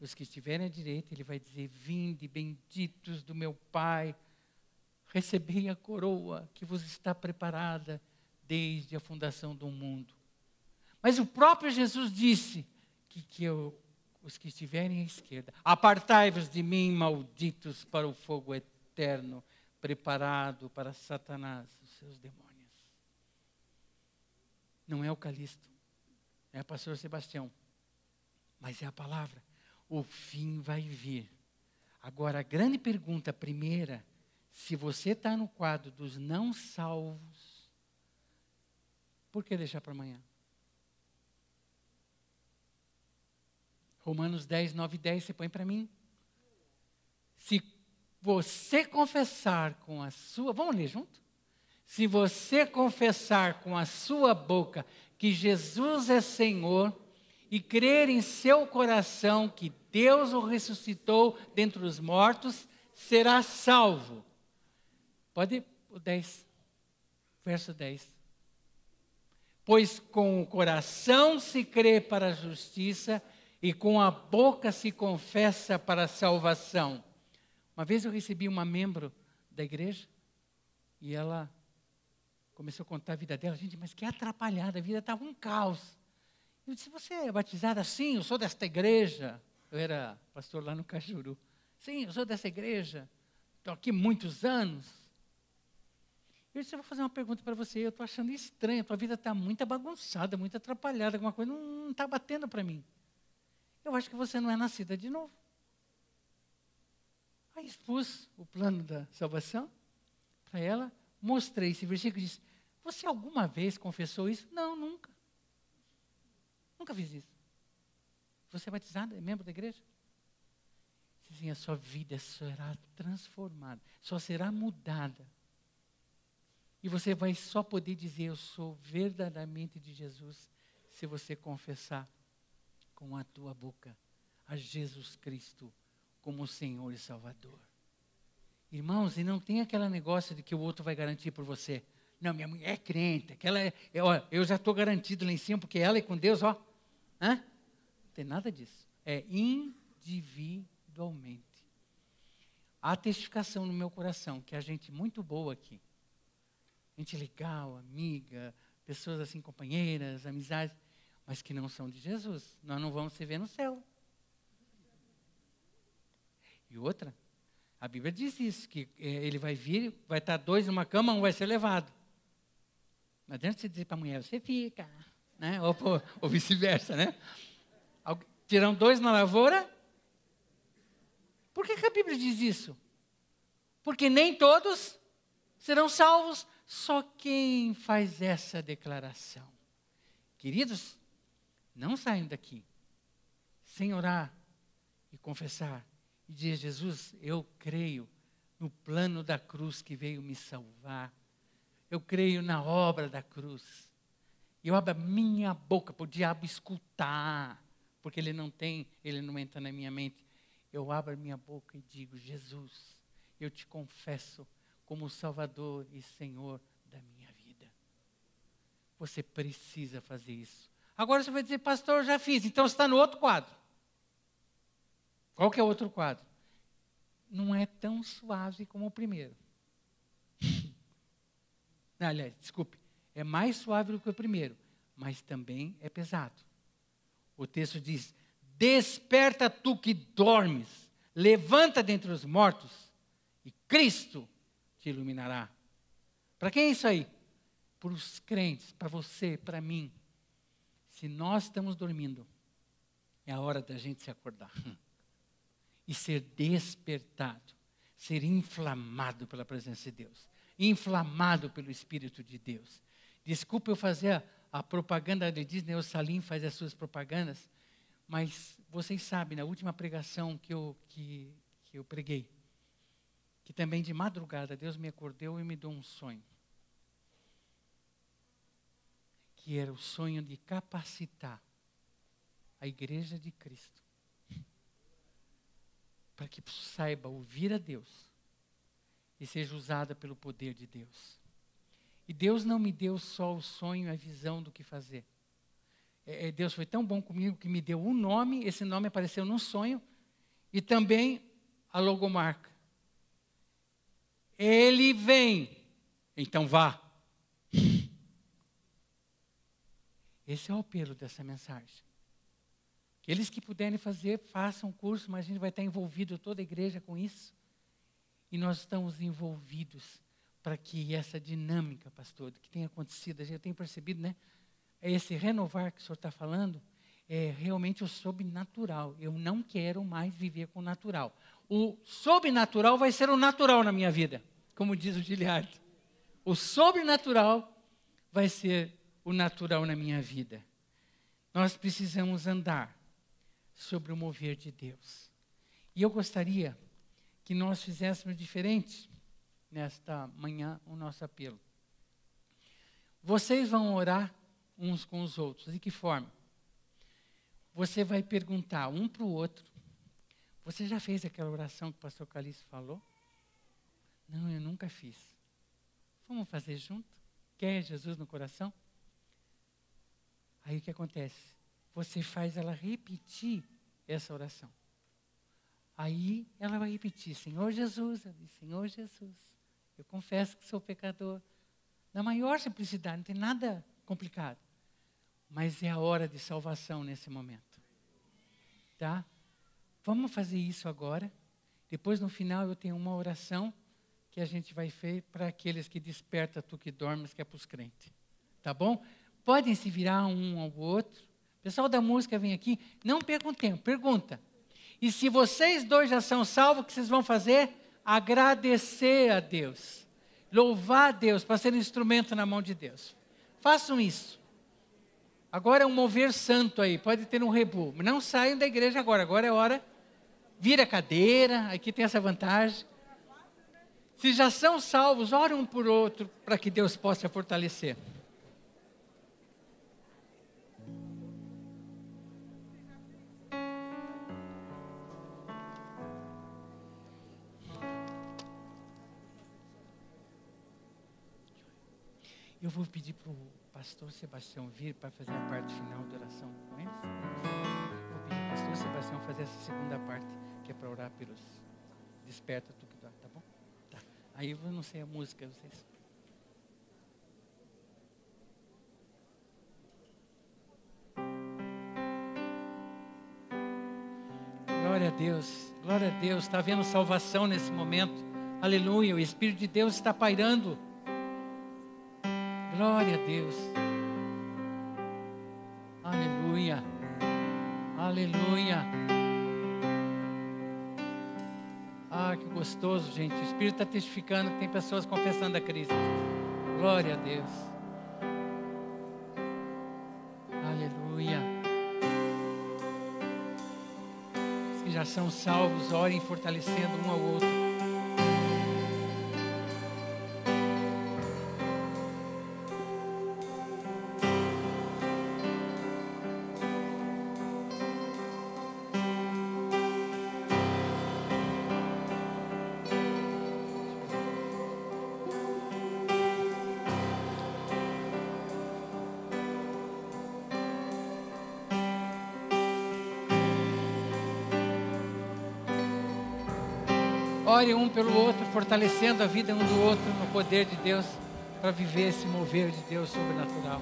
S1: Os que estiverem à direita, ele vai dizer: Vinde, benditos do meu Pai, recebei a coroa que vos está preparada desde a fundação do mundo. Mas o próprio Jesus disse que, que eu, os que estiverem à esquerda, apartai-vos de mim, malditos, para o fogo eterno, preparado para Satanás e seus demônios. Não é o Calixto, é o pastor Sebastião, mas é a palavra. O fim vai vir. Agora, a grande pergunta, primeira, se você está no quadro dos não salvos, por que deixar para amanhã? Romanos 10, 9 e 10, você põe para mim. Se você confessar com a sua. Vamos ler junto? Se você confessar com a sua boca que Jesus é Senhor e crer em seu coração que Deus o ressuscitou dentre os mortos, será salvo. Pode o 10, verso 10. Pois com o coração se crê para a justiça e com a boca se confessa para a salvação. Uma vez eu recebi uma membro da igreja e ela começou a contar a vida dela. Gente, mas que atrapalhada, a vida estava um caos. Eu disse, você é batizada? assim? eu sou desta igreja. Eu era pastor lá no Cajuru. Sim, eu sou dessa igreja. Estou aqui muitos anos. Eu disse, eu vou fazer uma pergunta para você, eu estou achando estranho, a tua vida está muito bagunçada, muito atrapalhada, alguma coisa não está batendo para mim. Eu acho que você não é nascida de novo. Aí expus o plano da salvação para ela, mostrei esse versículo e disse, você alguma vez confessou isso? Não, nunca. Nunca fiz isso. Você é batizada? É membro da igreja? Sim, a sua vida será transformada, só será mudada e você vai só poder dizer: Eu sou verdadeiramente de Jesus, se você confessar com a tua boca a Jesus Cristo como Senhor e Salvador. Irmãos, e não tem aquele negócio de que o outro vai garantir por você. Não, minha mulher é crente, aquela é, é ó, eu já estou garantido lá em cima, porque ela é com Deus, ó. Hã? Não tem nada disso. É individualmente. Há testificação no meu coração, que a gente muito boa aqui gente legal, amiga, pessoas assim, companheiras, amizades, mas que não são de Jesus. Nós não vamos se ver no céu. E outra, a Bíblia diz isso, que é, ele vai vir, vai estar dois numa cama, um vai ser levado. Não adianta você dizer para a mulher, você fica, né? ou, ou vice-versa, né? Tirão dois na lavoura. Por que, que a Bíblia diz isso? Porque nem todos serão salvos. Só quem faz essa declaração. Queridos, não saiam daqui sem orar e confessar e dizer: Jesus, eu creio no plano da cruz que veio me salvar. Eu creio na obra da cruz. E eu abro a minha boca para o diabo escutar, porque ele não tem, ele não entra na minha mente. Eu abro a minha boca e digo: Jesus, eu te confesso como Salvador e Senhor da minha vida. Você precisa fazer isso. Agora você vai dizer, pastor, eu já fiz, então você está no outro quadro. Qual que é o outro quadro? Não é tão suave como o primeiro. Não, aliás, desculpe, é mais suave do que o primeiro, mas também é pesado. O texto diz: Desperta tu que dormes, levanta dentre os mortos, e Cristo te iluminará. Para quem é isso aí? para os crentes, para você, para mim. Se nós estamos dormindo, é a hora da gente se acordar e ser despertado, ser inflamado pela presença de Deus, inflamado pelo Espírito de Deus. Desculpa eu fazer a, a propaganda de Disney, o Salim faz as suas propagandas, mas vocês sabem, na última pregação que eu, que, que eu preguei, que também de madrugada Deus me acordou e me deu um sonho. Que era o sonho de capacitar a igreja de Cristo para que saiba ouvir a Deus e seja usada pelo poder de Deus. E Deus não me deu só o sonho e a visão do que fazer. É, é, Deus foi tão bom comigo que me deu um nome, esse nome apareceu num sonho, e também a logomarca. Ele vem, então vá. Esse é o apelo dessa mensagem. Aqueles que puderem fazer, façam o curso, mas a gente vai estar envolvido, toda a igreja, com isso. E nós estamos envolvidos para que essa dinâmica, pastor, que tem acontecido, a gente tem percebido, né? Esse renovar que o senhor está falando é realmente o sobrenatural. Eu não quero mais viver com o natural. O sobrenatural vai ser o natural na minha vida, como diz o Giliard. O sobrenatural vai ser o natural na minha vida. Nós precisamos andar sobre o mover de Deus. E eu gostaria que nós fizéssemos diferente nesta manhã o nosso apelo. Vocês vão orar uns com os outros. De que forma? Você vai perguntar um para o outro. Você já fez aquela oração que o pastor Calixto falou? Não, eu nunca fiz. Vamos fazer junto? Quer Jesus no coração? Aí o que acontece? Você faz ela repetir essa oração. Aí ela vai repetir: Senhor Jesus, Senhor Jesus, eu confesso que sou pecador. Na maior simplicidade, não tem nada complicado. Mas é a hora de salvação nesse momento. Tá? Vamos fazer isso agora. Depois, no final, eu tenho uma oração que a gente vai fazer para aqueles que desperta tu que dormes, que é para os crentes. Tá bom? Podem se virar um ao outro. O pessoal da música vem aqui, não percam tempo, pergunta. E se vocês dois já são salvos, o que vocês vão fazer? Agradecer a Deus. Louvar a Deus para ser um instrumento na mão de Deus. Façam isso. Agora é um mover santo aí, pode ter um rebu. Não saiam da igreja agora, agora é hora. Vira a cadeira, aqui tem essa vantagem. Se já são salvos, orem um por outro para que Deus possa fortalecer. Eu vou pedir para o pastor Sebastião vir para fazer a parte final da oração com eles. Vou pedir para o pastor Sebastião fazer essa segunda parte, que é para orar pelos desperta tu que dá, tá bom? Tá. Aí eu não sei a música, vocês. Glória a Deus, glória a Deus, está havendo salvação nesse momento. Aleluia, o Espírito de Deus está pairando. Glória a Deus. Aleluia. Aleluia. Ah, que gostoso, gente. O Espírito está testificando que tem pessoas confessando a Cristo. Glória a Deus. Aleluia. Que já são salvos, orem fortalecendo um ao outro. Ore um pelo outro, fortalecendo a vida um do outro no poder de Deus, para viver esse mover de Deus sobrenatural.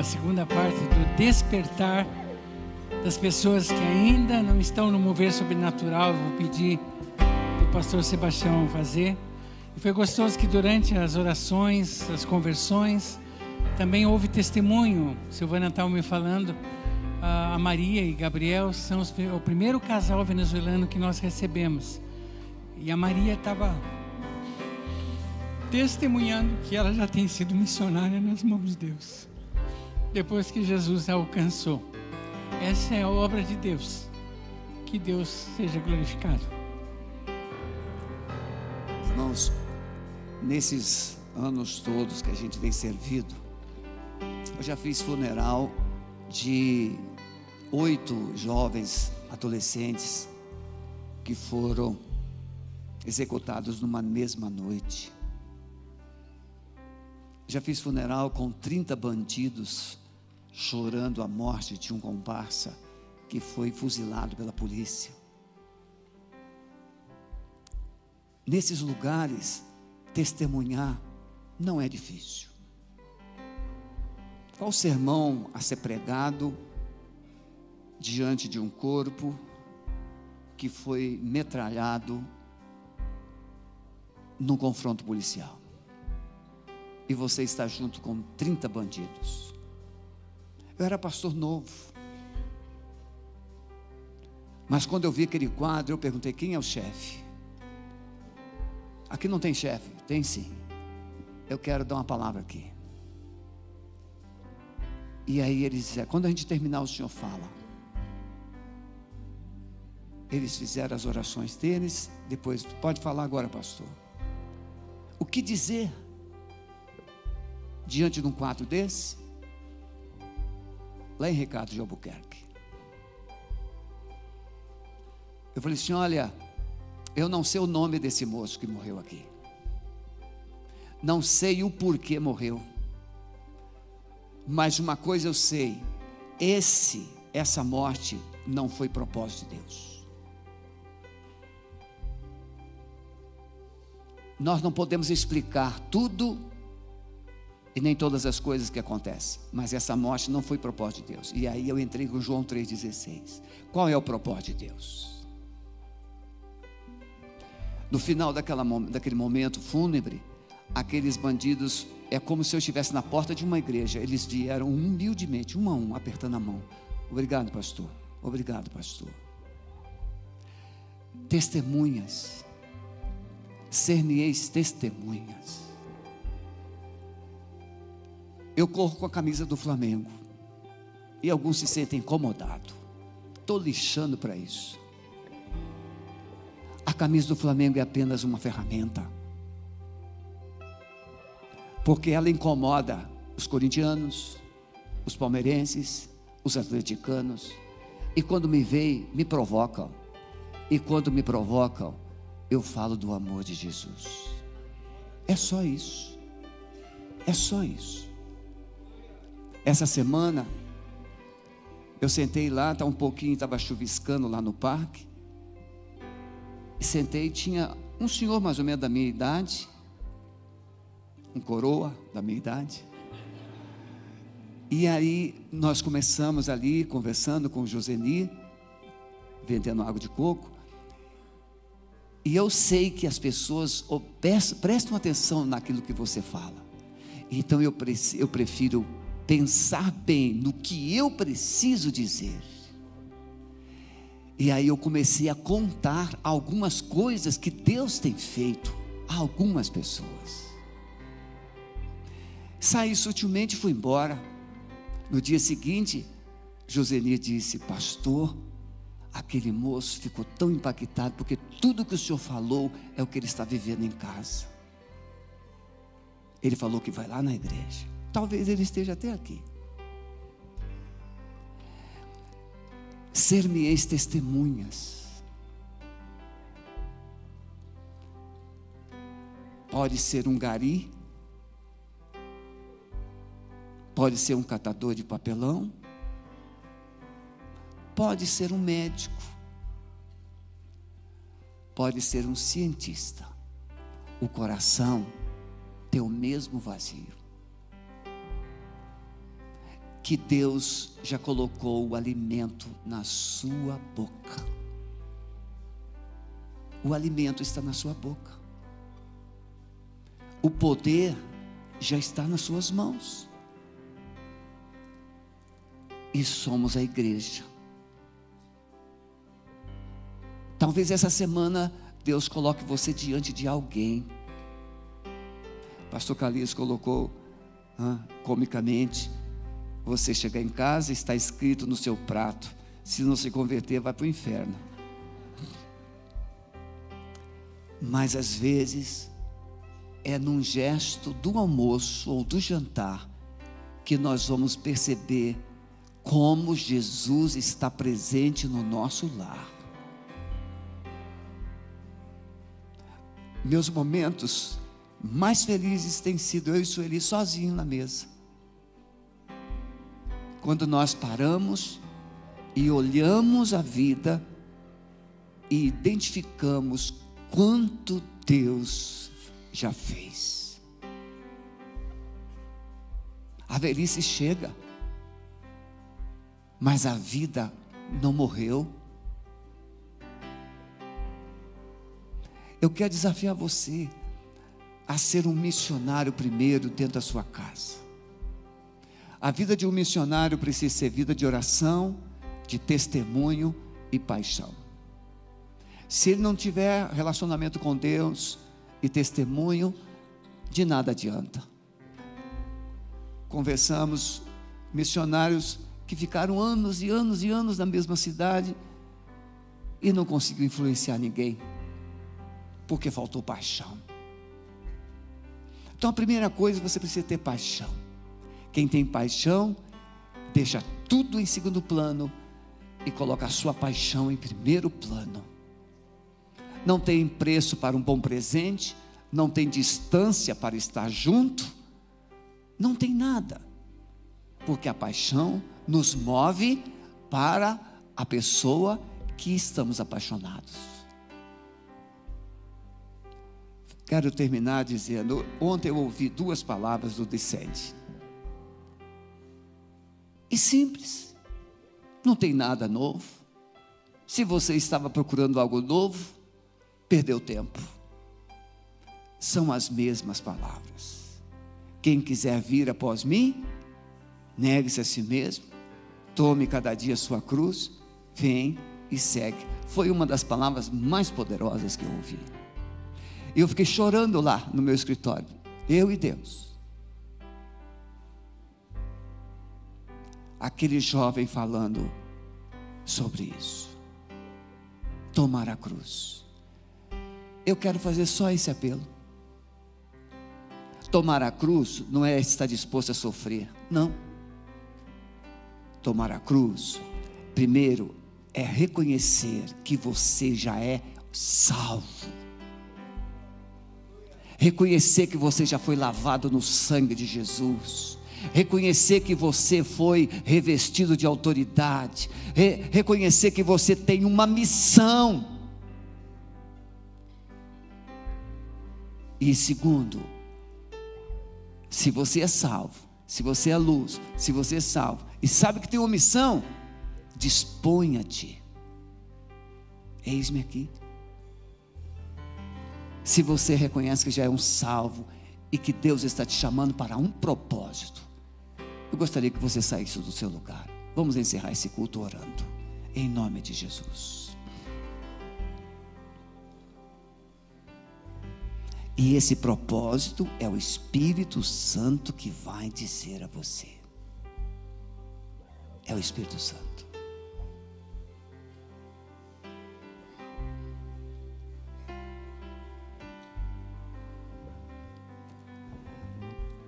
S1: A segunda parte do despertar das pessoas que ainda não estão no mover sobrenatural, vou pedir para o pastor Sebastião fazer. E foi gostoso que durante as orações, as conversões, também houve testemunho. Silvana estava me falando, a Maria e Gabriel são os, o primeiro casal venezuelano que nós recebemos. E a Maria estava testemunhando que ela já tem sido missionária nas mãos de Deus, depois que Jesus a alcançou. Essa é a obra de Deus. Que Deus seja glorificado.
S2: Irmãos, nesses anos todos que a gente tem servido, eu já fiz funeral de oito jovens adolescentes que foram executados numa mesma noite. Já fiz funeral com 30 bandidos chorando a morte de um comparsa que foi fuzilado pela polícia. Nesses lugares, testemunhar não é difícil. Qual sermão a ser pregado diante de um corpo que foi metralhado num confronto policial? e você está junto com 30 bandidos. Eu era pastor novo. Mas quando eu vi aquele quadro, eu perguntei: quem é o chefe? Aqui não tem chefe, tem sim. Eu quero dar uma palavra aqui. E aí eles disseram: quando a gente terminar, o senhor fala. Eles fizeram as orações deles, depois, pode falar agora, pastor. O que dizer? diante de um quadro desse? Lá em Ricardo de Albuquerque. Eu falei assim: olha, eu não sei o nome desse moço que morreu aqui. Não sei o porquê morreu. Mas uma coisa eu sei: esse, essa morte não foi propósito de Deus. Nós não podemos explicar tudo e nem todas as coisas que acontecem. Mas essa morte não foi propósito de Deus. E aí eu entrei com João 3,16. Qual é o propósito de Deus? No final daquela, daquele momento fúnebre, aqueles bandidos, é como se eu estivesse na porta de uma igreja. Eles vieram humildemente, um a um, apertando a mão. Obrigado, pastor. Obrigado, pastor. Testemunhas. Ser-me-eis testemunhas eu corro com a camisa do Flamengo. E alguns se sentem incomodados. Estou lixando para isso. A camisa do Flamengo é apenas uma ferramenta. Porque ela incomoda os corintianos, os palmeirenses, os atleticanos. E quando me veem, me provocam. E quando me provocam, eu falo do amor de Jesus. É só isso. É só isso. Essa semana, eu sentei lá, tá um pouquinho, estava chuviscando lá no parque. E sentei, tinha um senhor mais ou menos da minha idade, um coroa da minha idade. E aí nós começamos ali conversando com o Joseni, vendendo água de coco. E eu sei que as pessoas prestam atenção naquilo que você fala. Então eu, eu prefiro pensar bem no que eu preciso dizer. E aí eu comecei a contar algumas coisas que Deus tem feito a algumas pessoas. Saí sutilmente e fui embora. No dia seguinte, Joseni disse: Pastor, aquele moço ficou tão impactado, porque tudo que o senhor falou é o que ele está vivendo em casa. Ele falou que vai lá na igreja. Talvez ele esteja até aqui. Ser-me-eis testemunhas. Pode ser um gari, pode ser um catador de papelão, pode ser um médico, pode ser um cientista. O coração ter o mesmo vazio. Que Deus já colocou o alimento na sua boca. O alimento está na sua boca. O poder já está nas suas mãos. E somos a igreja. Talvez essa semana Deus coloque você diante de alguém. Pastor Calixto colocou ah, comicamente: você chegar em casa, está escrito no seu prato, se não se converter, vai para o inferno. Mas às vezes é num gesto do almoço ou do jantar que nós vamos perceber como Jesus está presente no nosso lar. Meus momentos mais felizes têm sido eu e Sueli sozinhos na mesa. Quando nós paramos e olhamos a vida e identificamos quanto Deus já fez. A velhice chega, mas a vida não morreu. Eu quero desafiar você a ser um missionário primeiro dentro da sua casa. A vida de um missionário precisa ser vida de oração, de testemunho e paixão. Se ele não tiver relacionamento com Deus e testemunho, de nada adianta. Conversamos missionários que ficaram anos e anos e anos na mesma cidade e não conseguiu influenciar ninguém, porque faltou paixão. Então a primeira coisa você precisa ter paixão. Quem tem paixão, deixa tudo em segundo plano e coloca a sua paixão em primeiro plano não tem preço para um bom presente, não tem distância para estar junto, não tem nada, porque a paixão nos move para a pessoa que estamos apaixonados. Quero terminar dizendo: ontem eu ouvi duas palavras do Descende. E simples, não tem nada novo. Se você estava procurando algo novo, perdeu tempo. São as mesmas palavras. Quem quiser vir após mim, negue-se a si mesmo, tome cada dia sua cruz, vem e segue. Foi uma das palavras mais poderosas que eu ouvi. Eu fiquei chorando lá no meu escritório, eu e Deus. Aquele jovem falando sobre isso. Tomar a cruz eu quero fazer só esse apelo. Tomar a cruz não é estar disposto a sofrer, não. Tomar a cruz, primeiro, é reconhecer que você já é salvo. Reconhecer que você já foi lavado no sangue de Jesus. Reconhecer que você foi revestido de autoridade. Re reconhecer que você tem uma missão E segundo, se você é salvo, se você é luz, se você é salvo e sabe que tem uma missão, disponha-te. Eis-me aqui. Se você reconhece que já é um salvo e que Deus está te chamando para um propósito, eu gostaria que você saísse do seu lugar. Vamos encerrar esse culto orando, em nome de Jesus. E esse propósito é o Espírito Santo que vai dizer a você. É o Espírito Santo.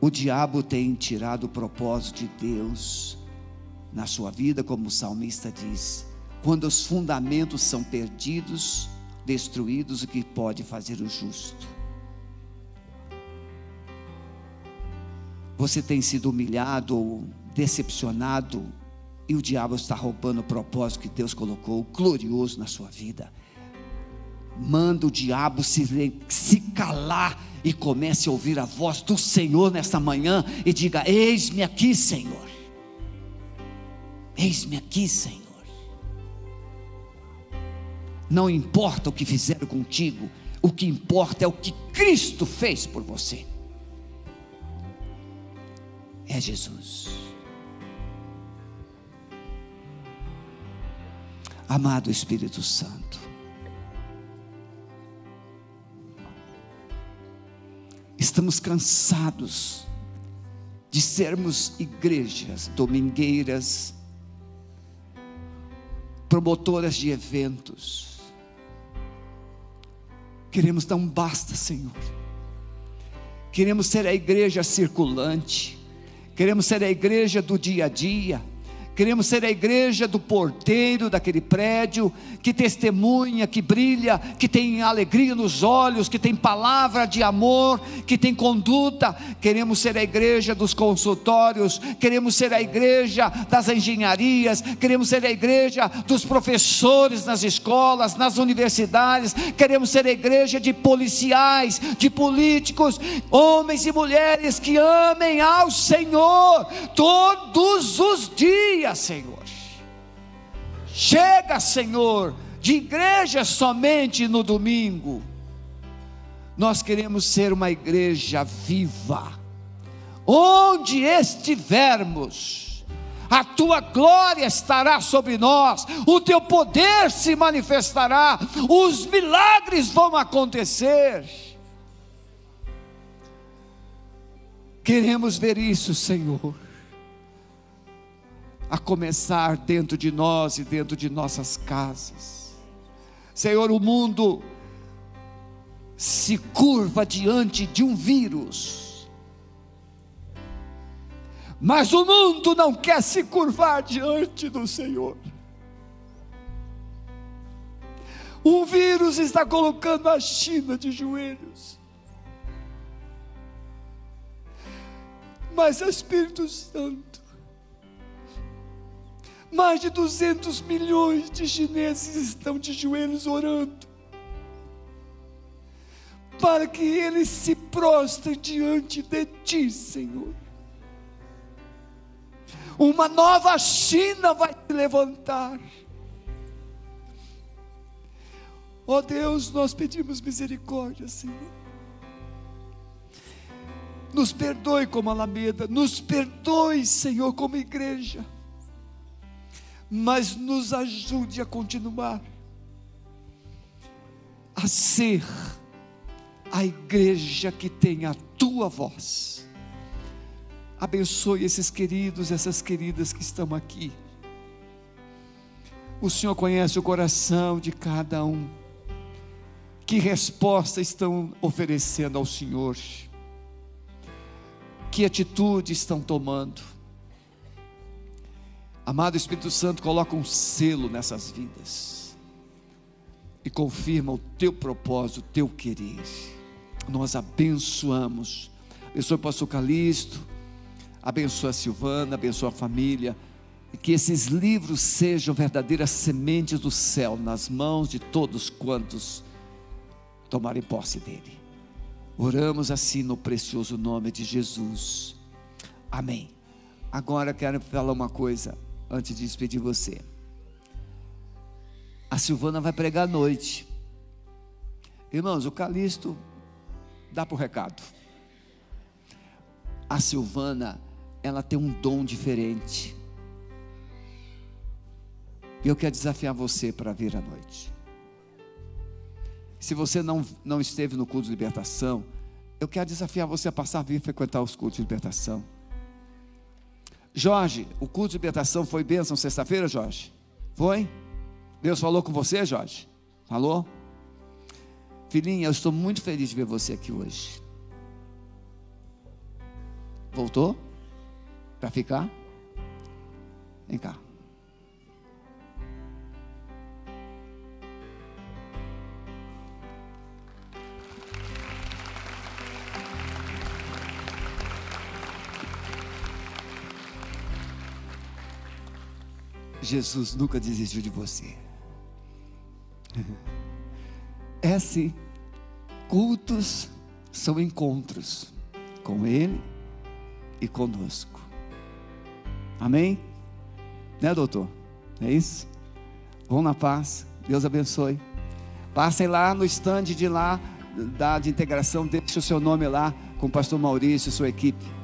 S2: O diabo tem tirado o propósito de Deus na sua vida, como o salmista diz. Quando os fundamentos são perdidos, destruídos, o que pode fazer o justo? Você tem sido humilhado ou decepcionado e o diabo está roubando o propósito que Deus colocou glorioso na sua vida. Manda o diabo se, se calar e comece a ouvir a voz do Senhor nesta manhã e diga: Eis-me aqui, Senhor. Eis-me aqui, Senhor. Não importa o que fizeram contigo, o que importa é o que Cristo fez por você. É Jesus. Amado Espírito Santo, estamos cansados de sermos igrejas domingueiras, promotoras de eventos. Queremos dar um basta, Senhor. Queremos ser a igreja circulante. Queremos ser a igreja do dia a dia Queremos ser a igreja do porteiro daquele prédio, que testemunha, que brilha, que tem alegria nos olhos, que tem palavra de amor, que tem conduta. Queremos ser a igreja dos consultórios, queremos ser a igreja das engenharias, queremos ser a igreja dos professores nas escolas, nas universidades, queremos ser a igreja de policiais, de políticos, homens e mulheres que amem ao Senhor todos os dias Senhor. Chega, Senhor, de igreja somente no domingo. Nós queremos ser uma igreja viva. Onde estivermos, a tua glória estará sobre nós, o teu poder se manifestará, os milagres vão acontecer. Queremos ver isso, Senhor a começar dentro de nós e dentro de nossas casas. Senhor, o mundo se curva diante de um vírus, mas o mundo não quer se curvar diante do Senhor. O vírus está colocando a China de joelhos. Mas Espírito Santo, mais de 200 milhões de chineses estão de joelhos orando. Para que eles se prostrem diante de Ti, Senhor. Uma nova China vai se levantar. Ó oh Deus, nós pedimos misericórdia, Senhor. Nos perdoe como Alameda, nos perdoe, Senhor, como igreja mas nos ajude a continuar a ser a igreja que tem a tua voz. Abençoe esses queridos, essas queridas que estão aqui. O Senhor conhece o coração de cada um. Que resposta estão oferecendo ao Senhor? Que atitude estão tomando? Amado Espírito Santo, coloca um selo nessas vidas e confirma o teu propósito, o teu querer. Nós abençoamos. Abençoa o pastor Calixto, abençoa a Silvana, abençoa a família. E que esses livros sejam verdadeiras sementes do céu nas mãos de todos quantos tomarem posse dele. Oramos assim no precioso nome de Jesus. Amém. Agora quero falar uma coisa antes de despedir você. A Silvana vai pregar à noite. Irmãos, o Calixto dá para o recado. A Silvana, ela tem um dom diferente. E eu quero desafiar você para vir à noite. Se você não, não esteve no culto de libertação, eu quero desafiar você a passar a vir frequentar os cultos de libertação. Jorge, o culto de libertação foi bênção sexta-feira, Jorge? Foi? Deus falou com você, Jorge? Falou? Filhinha, eu estou muito feliz de ver você aqui hoje. Voltou? Para ficar? Vem cá. Jesus nunca desistiu de você. É assim, cultos são encontros com Ele e conosco. Amém? Né, doutor? É isso? Vão na paz. Deus abençoe. Passem lá no stand de lá, da de integração, deixe o seu nome lá com o pastor Maurício e sua equipe.